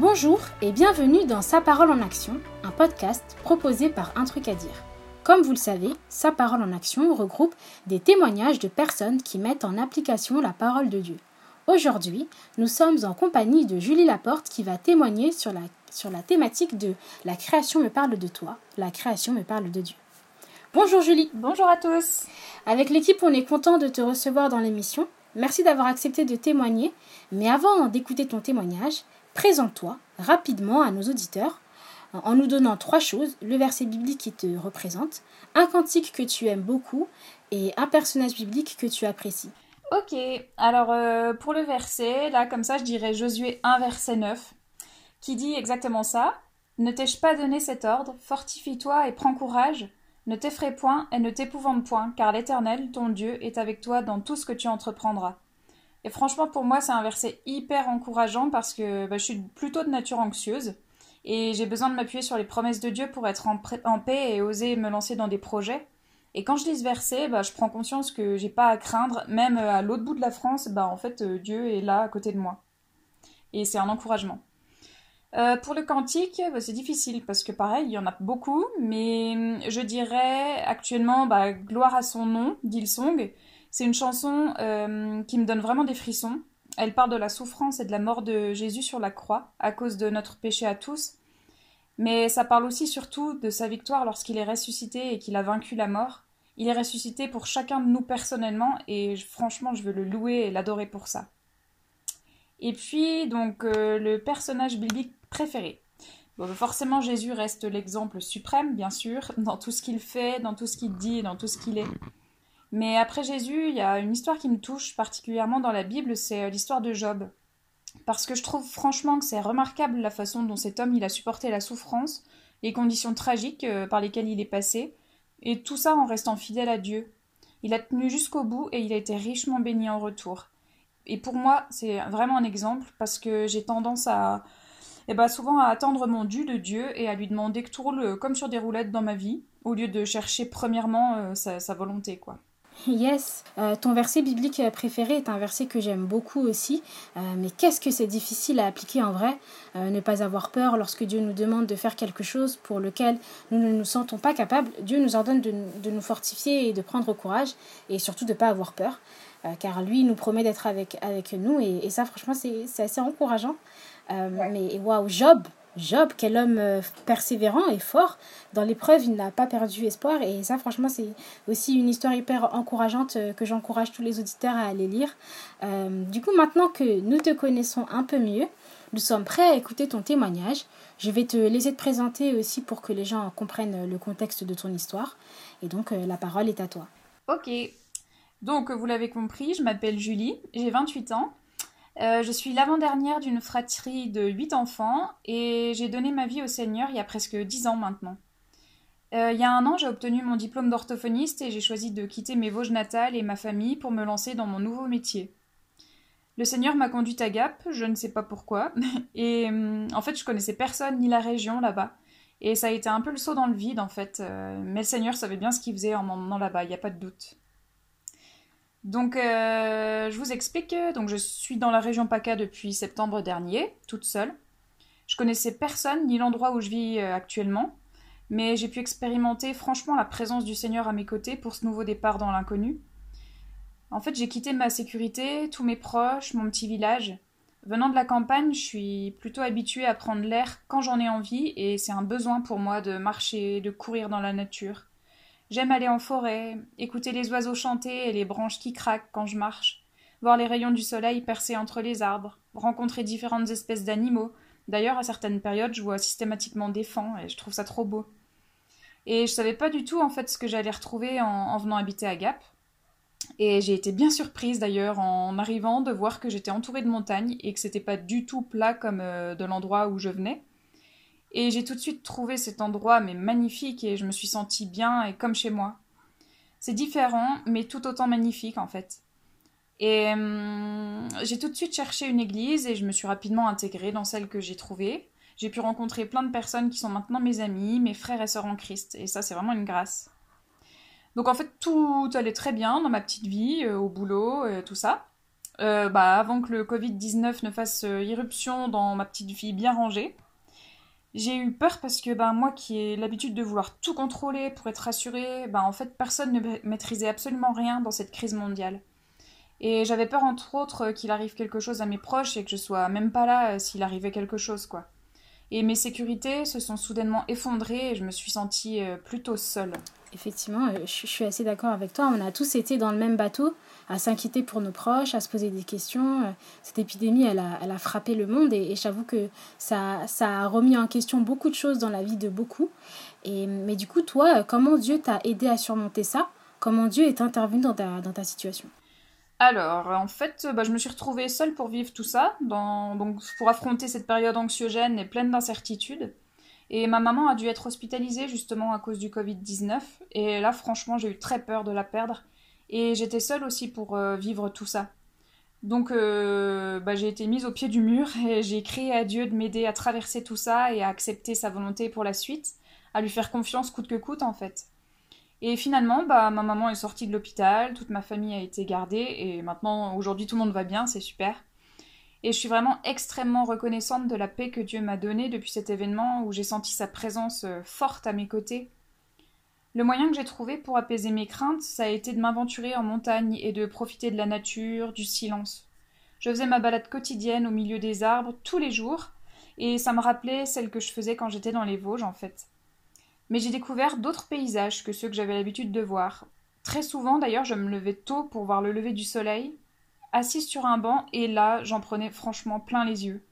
Bonjour et bienvenue dans Sa parole en action, un podcast proposé par Un truc à dire. Comme vous le savez, Sa parole en action regroupe des témoignages de personnes qui mettent en application la parole de Dieu. Aujourd'hui, nous sommes en compagnie de Julie Laporte qui va témoigner sur la, sur la thématique de La création me parle de toi, la création me parle de Dieu. Bonjour Julie. Bonjour à tous. Avec l'équipe, on est content de te recevoir dans l'émission. Merci d'avoir accepté de témoigner. Mais avant d'écouter ton témoignage, Présente-toi rapidement à nos auditeurs en nous donnant trois choses, le verset biblique qui te représente, un cantique que tu aimes beaucoup et un personnage biblique que tu apprécies. Ok, alors euh, pour le verset, là comme ça je dirais Josué 1 verset 9, qui dit exactement ça. Ne t'ai-je pas donné cet ordre? Fortifie-toi et prends courage. Ne t'effraie point et ne t'épouvante point, car l'Éternel, ton Dieu, est avec toi dans tout ce que tu entreprendras. Et franchement, pour moi, c'est un verset hyper encourageant parce que bah, je suis plutôt de nature anxieuse et j'ai besoin de m'appuyer sur les promesses de Dieu pour être en, paix et oser me lancer dans des projets. Et quand je lis ce verset, bah, je prends conscience que j'ai pas à craindre, même euh, à l'autre bout de la France, bah, en fait, euh, Dieu est là à côté de moi. Et c'est un encouragement. Euh, pour le cantique, bah, c'est difficile parce que pareil, il y en a beaucoup, mais hum, je dirais actuellement gloire à son nom d'Ilsong. C'est une chanson euh, qui me donne vraiment des frissons. Elle parle de la souffrance et de la mort de Jésus sur la croix à cause de notre péché à tous. Mais ça parle aussi surtout de sa victoire lorsqu'il est ressuscité et qu'il a vaincu la mort. Il est ressuscité pour chacun de nous personnellement et franchement je veux le louer et l'adorer pour ça. Et puis donc euh, le personnage biblique préféré. Bon, forcément Jésus reste l'exemple suprême bien sûr dans tout ce qu'il fait, dans tout ce qu'il dit dans tout ce qu'il est. Mais après Jésus, il y a une histoire qui me touche particulièrement dans la Bible, c'est euh, l'histoire de Job. Parce que je trouve franchement que c'est remarquable la façon dont cet homme il a supporté la souffrance, les conditions tragiques euh, par lesquelles il est passé, et tout ça en restant fidèle à Dieu. Il a tenu jusqu'au bout et il a été richement béni en retour. Et pour moi, c'est vraiment un exemple parce que j'ai tendance à, eh ben, souvent à attendre mon dû de Dieu et à lui demander que tout roule euh, comme sur des roulettes dans ma vie, au lieu de chercher premièrement sa, sa volonté, quoi. Yes, euh, ton verset biblique préféré est un verset que j'aime beaucoup aussi, euh, mais qu'est-ce que c'est difficile à appliquer en vrai? Euh, Ne pas avoir peur lorsque Dieu nous demande de faire quelque chose pour lequel nous ne nous sentons pas capables. Dieu nous ordonne de, de nous fortifier et de prendre courage et surtout de ne pas avoir peur, car lui nous promet d'être avec, avec nous et, et ça franchement c'est assez encourageant. Mais waouh, Job, Job, quel homme euh, persévérant et fort. Dans l'épreuve, il n'a pas perdu espoir. Et ça, franchement, c'est aussi une histoire hyper encourageante euh, que j'encourage tous les auditeurs à aller lire. Euh, du coup, maintenant que nous te connaissons un peu mieux, nous sommes prêts à écouter ton témoignage. Je vais te laisser te présenter aussi pour que les gens comprennent le contexte de ton histoire. Et donc, la parole est à toi. Ok. Donc, vous l'avez compris, je m'appelle Julie, j'ai 28 ans. Euh, je suis l'avant-dernière d'une fratrie de 8 enfants et j'ai donné ma vie au Seigneur il y a presque 10 ans maintenant. Euh, il y a un an, j'ai obtenu mon diplôme d'orthophoniste et j'ai choisi de quitter mes Vosges natales et ma famille pour me lancer dans mon nouveau métier. Le Seigneur m'a conduite à Gap, je ne sais pas pourquoi, et hum, en fait je connaissais personne ni la région là-bas. Et ça a été un peu le saut dans le vide en fait, euh, mais le Seigneur savait bien ce qu'il faisait en m'emmenant là-bas, il n'y a pas de doute. Donc, euh, je vous explique. Donc, je suis dans la région PACA depuis septembre dernier, toute seule. Je connaissais personne ni l'endroit où je vis euh, actuellement, mais j'ai pu expérimenter franchement la présence du Seigneur à mes côtés pour ce nouveau départ dans l'inconnu. En fait, j'ai quitté ma sécurité, tous mes proches, mon petit village. Venant de la campagne, je suis plutôt habituée à prendre l'air quand j'en ai envie et c'est un besoin pour moi de marcher, de courir dans la nature. J'aime aller en forêt, écouter les oiseaux chanter et les branches qui craquent quand je marche, voir les rayons du soleil percer entre les arbres, rencontrer différentes espèces d'animaux. D'ailleurs, à certaines périodes, je vois systématiquement des fans et je trouve ça trop beau. Et je savais pas du tout en fait ce que j'allais retrouver en, venant habiter à Gap. Et j'ai été bien surprise d'ailleurs en arrivant de voir que j'étais entourée de montagnes et que c'était pas du tout plat comme euh, de l'endroit où je venais. Et j'ai tout de suite trouvé cet endroit mais magnifique et je me suis sentie bien et comme chez moi. C'est différent mais tout autant magnifique en fait. Et hum, j'ai tout de suite cherché une église et je me suis rapidement intégrée dans celle que j'ai trouvée. J'ai pu rencontrer plein de personnes qui sont maintenant mes amis, mes frères et sœurs en Christ et ça c'est vraiment une grâce. Donc en fait tout allait très bien dans ma petite vie, euh, au boulot, euh, tout ça. euh, bah, avant que le Covid-19 ne fasse irruption dans ma petite fille bien rangée. J'ai eu peur parce que bah, moi qui ai l'habitude de vouloir tout contrôler pour être rassurée, bah, en fait personne ne maîtrisait absolument rien dans cette crise mondiale. Et j'avais peur entre autres qu'il arrive quelque chose à mes proches et que je sois même pas là s'il arrivait quelque chose quoi. Et mes sécurités se sont soudainement effondrées et je me suis sentie plutôt seule. Effectivement, je suis assez d'accord avec toi. On a tous été dans le même bateau à s'inquiéter pour nos proches, à se poser des questions. Euh, cette épidémie, elle a, elle a frappé le monde et, j'avoue que ça, ça a remis en question beaucoup de choses dans la vie de beaucoup. Et, mais du coup, toi, comment Dieu t'a aidé à surmonter ça? Comment Dieu est intervenu dans ta, dans ta situation? Alors, en fait, bah, je me suis retrouvée seule pour vivre tout ça, donc pour affronter cette période anxiogène et pleine d'incertitudes. Et ma maman a dû être hospitalisée justement à cause du Covid-19. Et là, franchement, j'ai eu très peur de la perdre. Et j'étais seule aussi pour euh, vivre tout ça. Donc euh, bah, j'ai été mise au pied du mur et j'ai crié à Dieu de m'aider à traverser tout ça et à accepter sa volonté pour la suite, à lui faire confiance coûte que coûte en fait. Et finalement, bah, ma maman est sortie de l'hôpital, toute ma famille a été gardée et maintenant aujourd'hui tout le monde va bien, c'est super. Et je suis vraiment extrêmement reconnaissante de la paix que Dieu m'a donnée depuis cet événement où j'ai senti sa présence euh, forte à mes côtés le moyen que j'ai trouvé pour apaiser mes craintes, ça a été de m'aventurer en montagne et de profiter de la nature, du silence. Je faisais ma balade quotidienne au milieu des arbres tous les jours, et ça me rappelait celle que je faisais quand j'étais dans les Vosges en fait. Mais j'ai découvert d'autres paysages que ceux que j'avais l'habitude de voir. Très souvent d'ailleurs, je me levais tôt pour voir le lever du soleil, assise sur un banc, et là, j'en prenais franchement plein les yeux.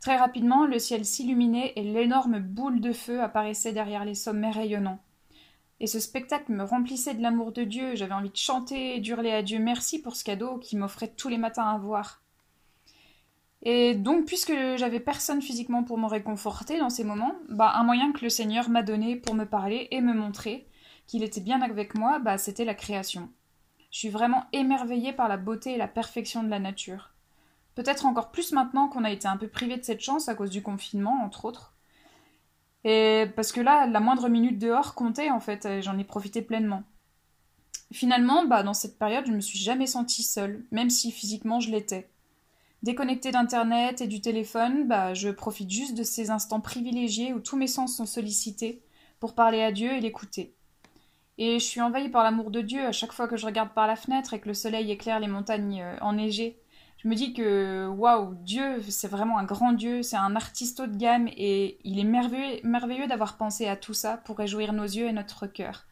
Très rapidement, le ciel s'illuminait et l'énorme boule de feu apparaissait derrière les sommets rayonnants. Et ce spectacle me remplissait de l'amour de Dieu, j'avais envie de chanter et d'hurler à Dieu merci pour ce cadeau qu'il m'offrait tous les matins à voir. Et donc, puisque j'avais personne physiquement pour me réconforter dans ces moments, bah, un moyen que le Seigneur m'a donné pour me parler et me montrer qu'il était bien avec moi, bah, c'était la création. Je suis vraiment émerveillée par la beauté et la perfection de la nature. Peut-être encore plus maintenant qu'on a été un peu privé de cette chance à cause du confinement, entre autres. Et parce que là, la moindre minute dehors comptait en fait, j'en ai profité pleinement. Finalement, bah, dans cette période, je me suis jamais sentie seule, même si physiquement je l'étais. Déconnectée d'internet et du téléphone, bah, je profite juste de ces instants privilégiés où tous mes sens sont sollicités pour parler à Dieu et l'écouter. Et je suis envahie par l'amour de Dieu à chaque fois que je regarde par la fenêtre et que le soleil éclaire les montagnes euh, enneigées je me dis que waouh, Dieu, c'est vraiment un grand Dieu, c'est un artiste haut de gamme et il est merveilleux, d'avoir pensé à tout ça pour réjouir nos yeux et notre cœur.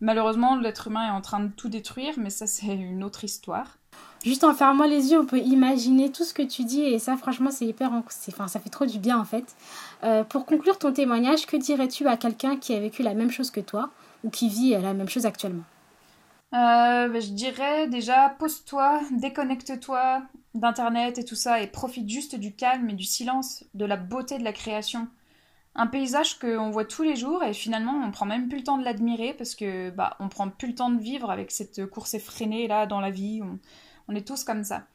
Malheureusement, l'être humain est en train de tout détruire, mais ça c'est une autre histoire. Juste en fermant les yeux, on peut imaginer tout ce que tu dis et ça, franchement, c'est hyper, enfin, ça fait trop du bien en fait. Euh, pour conclure ton témoignage, que dirais-tu à quelqu'un qui a vécu la même chose que toi ou qui vit la même chose actuellement? Euh, bah, je dirais déjà, pose-toi, déconnecte-toi d'Internet et tout ça et profite juste du calme et du silence, de la beauté de la création. Un paysage qu'on voit tous les jours et finalement on prend même plus le temps de l'admirer parce que bah on prend plus le temps de vivre avec cette course effrénée là dans la vie. On, on est tous comme ça.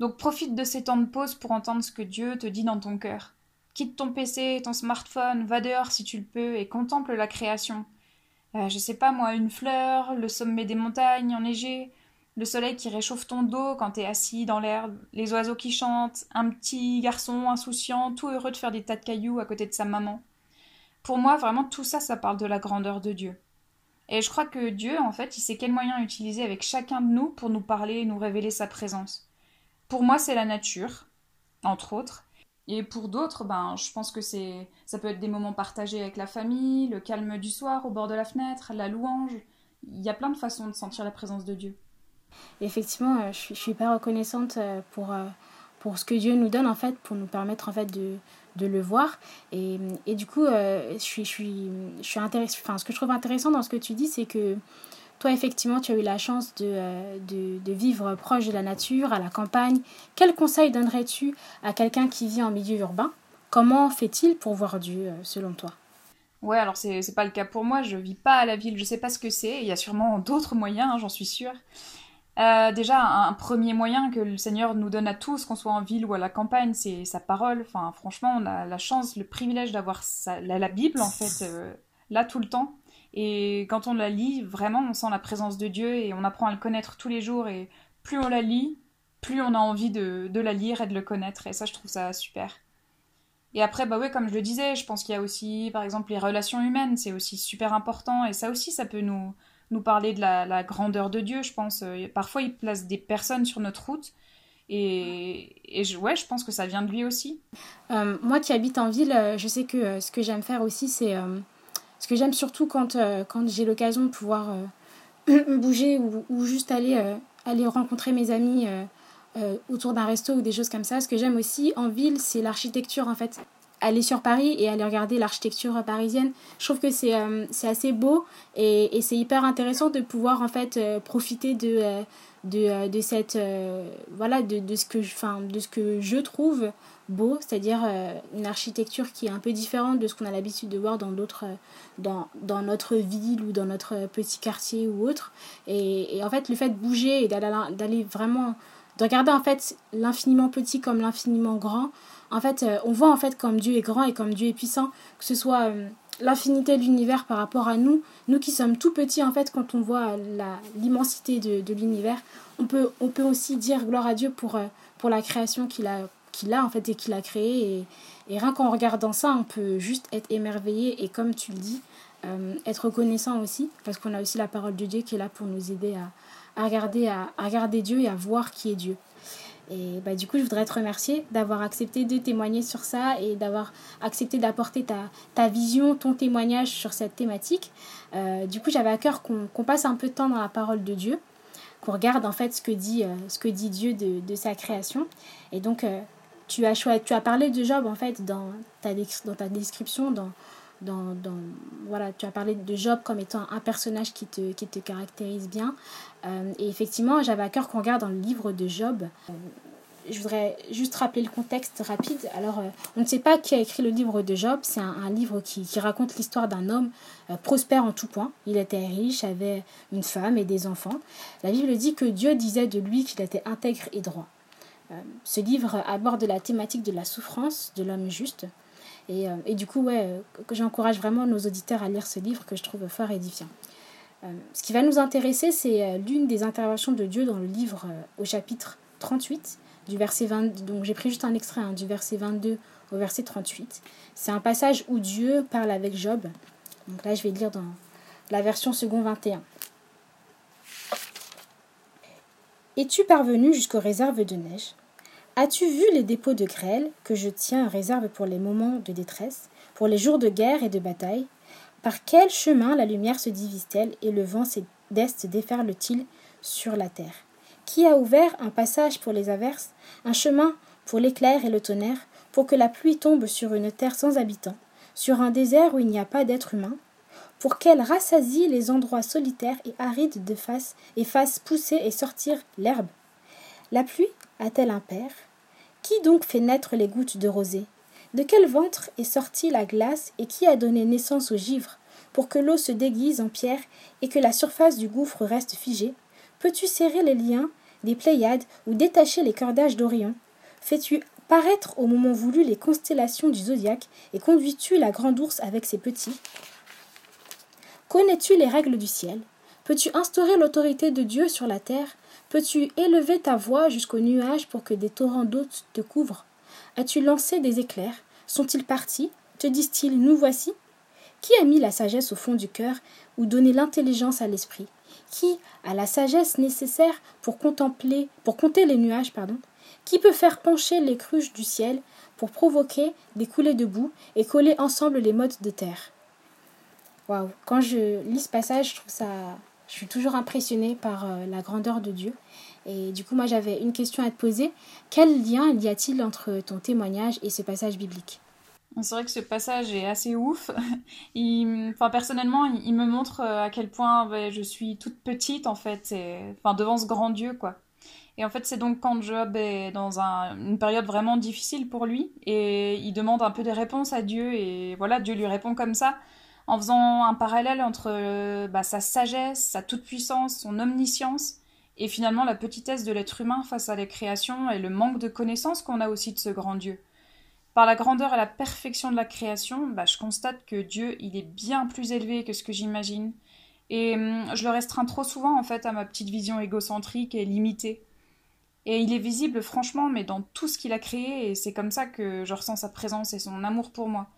Donc profite de ces temps de pause pour entendre ce que Dieu te dit dans ton cœur. Quitte ton PC, ton smartphone, va dehors si tu le peux et contemple la création. Euh, je sais pas moi, une fleur, le sommet des montagnes enneigées, le soleil qui réchauffe ton dos quand t'es assis dans l'herbe, les oiseaux qui chantent, un petit garçon insouciant, tout heureux de faire des tas de cailloux à côté de sa maman. Pour moi, vraiment, tout ça, ça parle de la grandeur de Dieu. Et je crois que Dieu, en fait, il sait quel moyen utiliser avec chacun de nous pour nous parler et nous révéler sa présence. Pour moi, c'est la nature, entre autres, et pour d'autres, ben, je pense que c'est, ça peut être des moments partagés avec la famille, le calme du soir au bord de la fenêtre, la louange. Il y a plein de façons de sentir la présence de Dieu. Effectivement, euh, je suis, je suis hyper reconnaissante euh, pour, euh, pour ce que Dieu nous donne en fait, pour nous permettre en fait de, de le voir. Et, et du coup, je suis, je suis, je suis. Enfin, ce que je trouve intéressant dans ce que tu dis, c'est que toi, effectivement, tu as eu la chance euh, de, de, vivre proche de la nature, à la campagne. Quel conseil donnerais-tu à quelqu'un qui vit en milieu urbain? Comment fait-il pour voir Dieu, euh, selon toi? Ouais, alors c'est, c'est pas le cas pour moi, je vis pas à la ville, je sais pas ce que c'est, il y a sûrement d'autres moyens, hein, j'en suis sûre. Euh, déjà, un, premier moyen que le Seigneur nous donne à tous, qu'on soit en ville ou à la campagne, c'est sa parole. Enfin, franchement, on a la chance, le privilège d'avoir la, la, Bible, en fait, là tout le temps. Et quand on la lit, vraiment, on sent la présence de Dieu et on apprend à le connaître tous les jours. Et plus on la lit, plus on a envie de, de, la lire et de le connaître. Et ça, je trouve ça super. Et après, bah ouais, comme je le disais, je pense qu'il y a aussi, par exemple, les relations humaines, c'est aussi super important. Et ça aussi, ça peut nous, nous parler de la, grandeur de Dieu, je pense. Euh, parfois, il place des personnes sur notre route. Et, et je, ouais, je pense que ça vient de lui aussi. Euh, moi qui habite en ville, euh, je sais que ce que j'aime faire aussi, c'est... ce que j'aime surtout quand, quand j'ai l'occasion de pouvoir bouger ou, ou, juste aller, aller rencontrer mes amis autour d'un resto ou des choses comme ça. Ce que j'aime aussi en ville, c'est l'architecture en fait aller sur Paris et aller regarder l'architecture parisienne. Je trouve que c'est euh, assez beau et, et c'est hyper intéressant de pouvoir en fait euh, profiter de, euh, de, de, cette voilà de, de, ce que je, de ce que je trouve beau, c'est-à-dire une architecture qui est un peu différente de ce qu'on a l'habitude de voir dans d'autres dans, dans notre ville ou dans notre petit quartier ou autre. Et, et en fait le fait de bouger et d'aller vraiment de regarder en fait l'infiniment petit comme l'infiniment grand en fait, euh, on voit en fait comme Dieu est grand et comme Dieu est puissant, que ce soit euh, l'infinité de l'univers par rapport à nous, nous qui sommes tout petits en fait quand on voit l'immensité de, l'univers, on peut, on peut aussi dire gloire à Dieu pour, euh, pour la création qu'il a, qu'il a en fait et qu'il a créée. Et, rien qu'en regardant ça, on peut juste être émerveillé et comme tu le dis, être reconnaissant aussi, parce qu'on a aussi la parole de Dieu qui est là pour nous aider à, à regarder, à regarder Dieu et à voir qui est Dieu. Et bah, du coup, je voudrais te remercier d'avoir accepté de témoigner sur ça et d'avoir accepté d'apporter ta, ta vision, ton témoignage sur cette thématique. Euh, du coup, j'avais à cœur qu'on passe un peu de temps dans la parole de Dieu, qu'on regarde en fait ce que dit, euh, ce que dit Dieu de, de, sa création. Et donc, euh, tu, as tu as parlé de Job en fait dans ta, dans ta description, dans, dans, voilà, tu as parlé de Job comme étant un personnage qui te, qui te caractérise bien. Euh, et effectivement, j'avais à cœur qu'on regarde dans le livre de Job. Euh, je voudrais juste rappeler le contexte rapide. Alors, euh, on ne sait pas qui a écrit le livre de Job. C'est un, un, livre qui, qui raconte l'histoire d'un homme prospère en tout point. Il était riche, avait une femme et des enfants. La Bible dit que Dieu disait de lui qu'il était intègre et droit. ce livre aborde la thématique de la souffrance de l'homme juste. Et, euh, et du coup, ouais, euh, j'encourage vraiment nos auditeurs à lire ce livre que je trouve fort édifiant. Euh, ce qui va nous intéresser, c'est l'une des interventions de Dieu dans le livre au chapitre 38, du verset 20, donc j'ai pris juste un extrait hein, du verset 22 au verset 38. C'est un passage où Dieu parle avec Job. Donc là, je vais lire dans la version second 21. Es-tu parvenu jusqu'aux réserves de neige? As-tu vu les dépôts de grêle que je tiens en réserve pour les moments de détresse, pour les jours de guerre et de bataille? Par quel chemin la lumière se divise-t-elle et le vent d'est déferle-t-il sur la terre? Qui a ouvert un passage pour les averses, un chemin pour l'éclair et le tonnerre, pour que la pluie tombe sur une terre sans habitants, sur un désert où il n'y a pas d'être humain Pour qu'elle rassasie les endroits solitaires et arides de face et fasse pousser et sortir l'herbe? La pluie a-t-elle un père? Qui donc fait naître les gouttes de rosée? De quel ventre est sortie la glace et qui a donné naissance au givre pour que l'eau se déguise en pierre et que la surface du gouffre reste figée? Peux-tu serrer les liens des Pléiades ou détacher les cordages d'Orion? Fais-tu paraître au moment voulu les constellations du zodiaque et conduis-tu la grande ours avec ses petits? Connais-tu les règles du ciel? Peux-tu instaurer l'autorité de Dieu sur la terre? Peux-tu élever ta voix jusqu'aux nuages pour que des torrents d'eau te couvrent? As-tu lancé des éclairs? Sont-ils partis? Te disent-ils Nous voici? Qui a mis la sagesse au fond du cœur ou donné l'intelligence à l'esprit? Qui a la sagesse nécessaire pour contempler, pour compter les nuages, pardon? Qui peut faire pencher les cruches du ciel pour provoquer des coulées de boue et coller ensemble les modes de terre? Waouh Quand je lis ce passage, je trouve ça je suis toujours impressionnée par euh, la grandeur de Dieu. Et du coup, moi, j'avais une question à te poser. Quel lien y a-t-il entre ton témoignage et ce passage biblique? C'est vrai que ce passage est assez ouf. Enfin, personnellement, il, me montre euh, à quel point je suis toute petite, en fait, enfin, devant ce grand Dieu, quoi. Et en fait, c'est donc quand Job est dans une période vraiment difficile pour lui, et il demande un peu des réponses à Dieu, et voilà, Dieu lui répond comme ça en faisant un parallèle entre euh, bah, sa sagesse, sa toute-puissance, son omniscience, et finalement la petitesse de l'être humain face à la création et le manque de connaissance qu'on a aussi de ce grand Dieu. Par la grandeur et la perfection de la création, bah, je constate que Dieu, il est bien plus élevé que ce que j'imagine. Et hum, je le restreins trop souvent en fait à ma petite vision égocentrique et limitée. Et il est visible, franchement, mais dans tout ce qu'il a créé, et c'est comme ça que je ressens sa présence et son amour pour moi.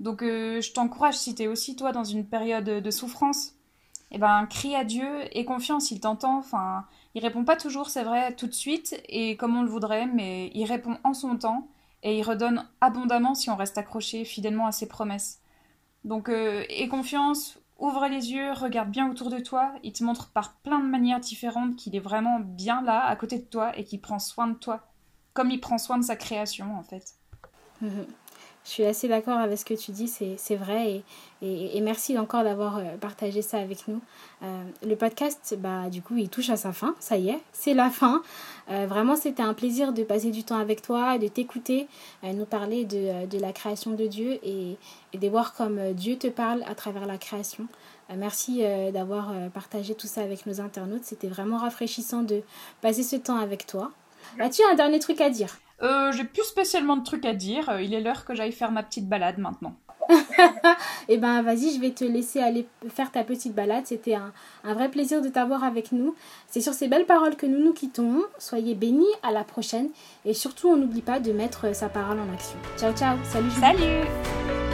Donc euh, je t'encourage, si tu es aussi toi dans une période de souffrance, eh ben crie à Dieu et confiance, il t'entend. Enfin, il répond pas toujours, c'est vrai, tout de suite et comme on le voudrait, mais il répond en son temps et il redonne abondamment si on reste accroché fidèlement à ses promesses. Donc euh, aie confiance, ouvre les yeux, regarde bien autour de toi, il te montre par plein de manières différentes qu'il est vraiment bien là, à côté de toi et qu'il prend soin de toi, comme il prend soin de sa création en fait. Je suis assez d'accord avec ce que tu dis, c'est vrai. Et, et, merci encore d'avoir euh, partagé ça avec nous. Euh, le podcast, bah, du coup, il touche à sa fin. Ça y est, c'est la fin. Euh, vraiment, c'était un plaisir de passer du temps avec toi, de t'écouter, nous parler de, de, la création de Dieu et, et, de voir comme Dieu te parle à travers la création. Merci d'avoir partagé tout ça avec nos internautes. C'était vraiment rafraîchissant de passer ce temps avec toi. As-tu un dernier truc à dire? Euh, j'ai plus spécialement de trucs à dire. Euh, il est l'heure que j'aille faire ma petite balade maintenant. eh ben vas-y, je vais te laisser aller faire ta petite balade. C'était un, un, vrai plaisir de t'avoir avec nous. C'est sur ces belles paroles que nous nous quittons. Soyez bénis, à la prochaine. Et surtout, on n'oublie pas de mettre sa parole en action. Ciao, ciao. Salut. Salut.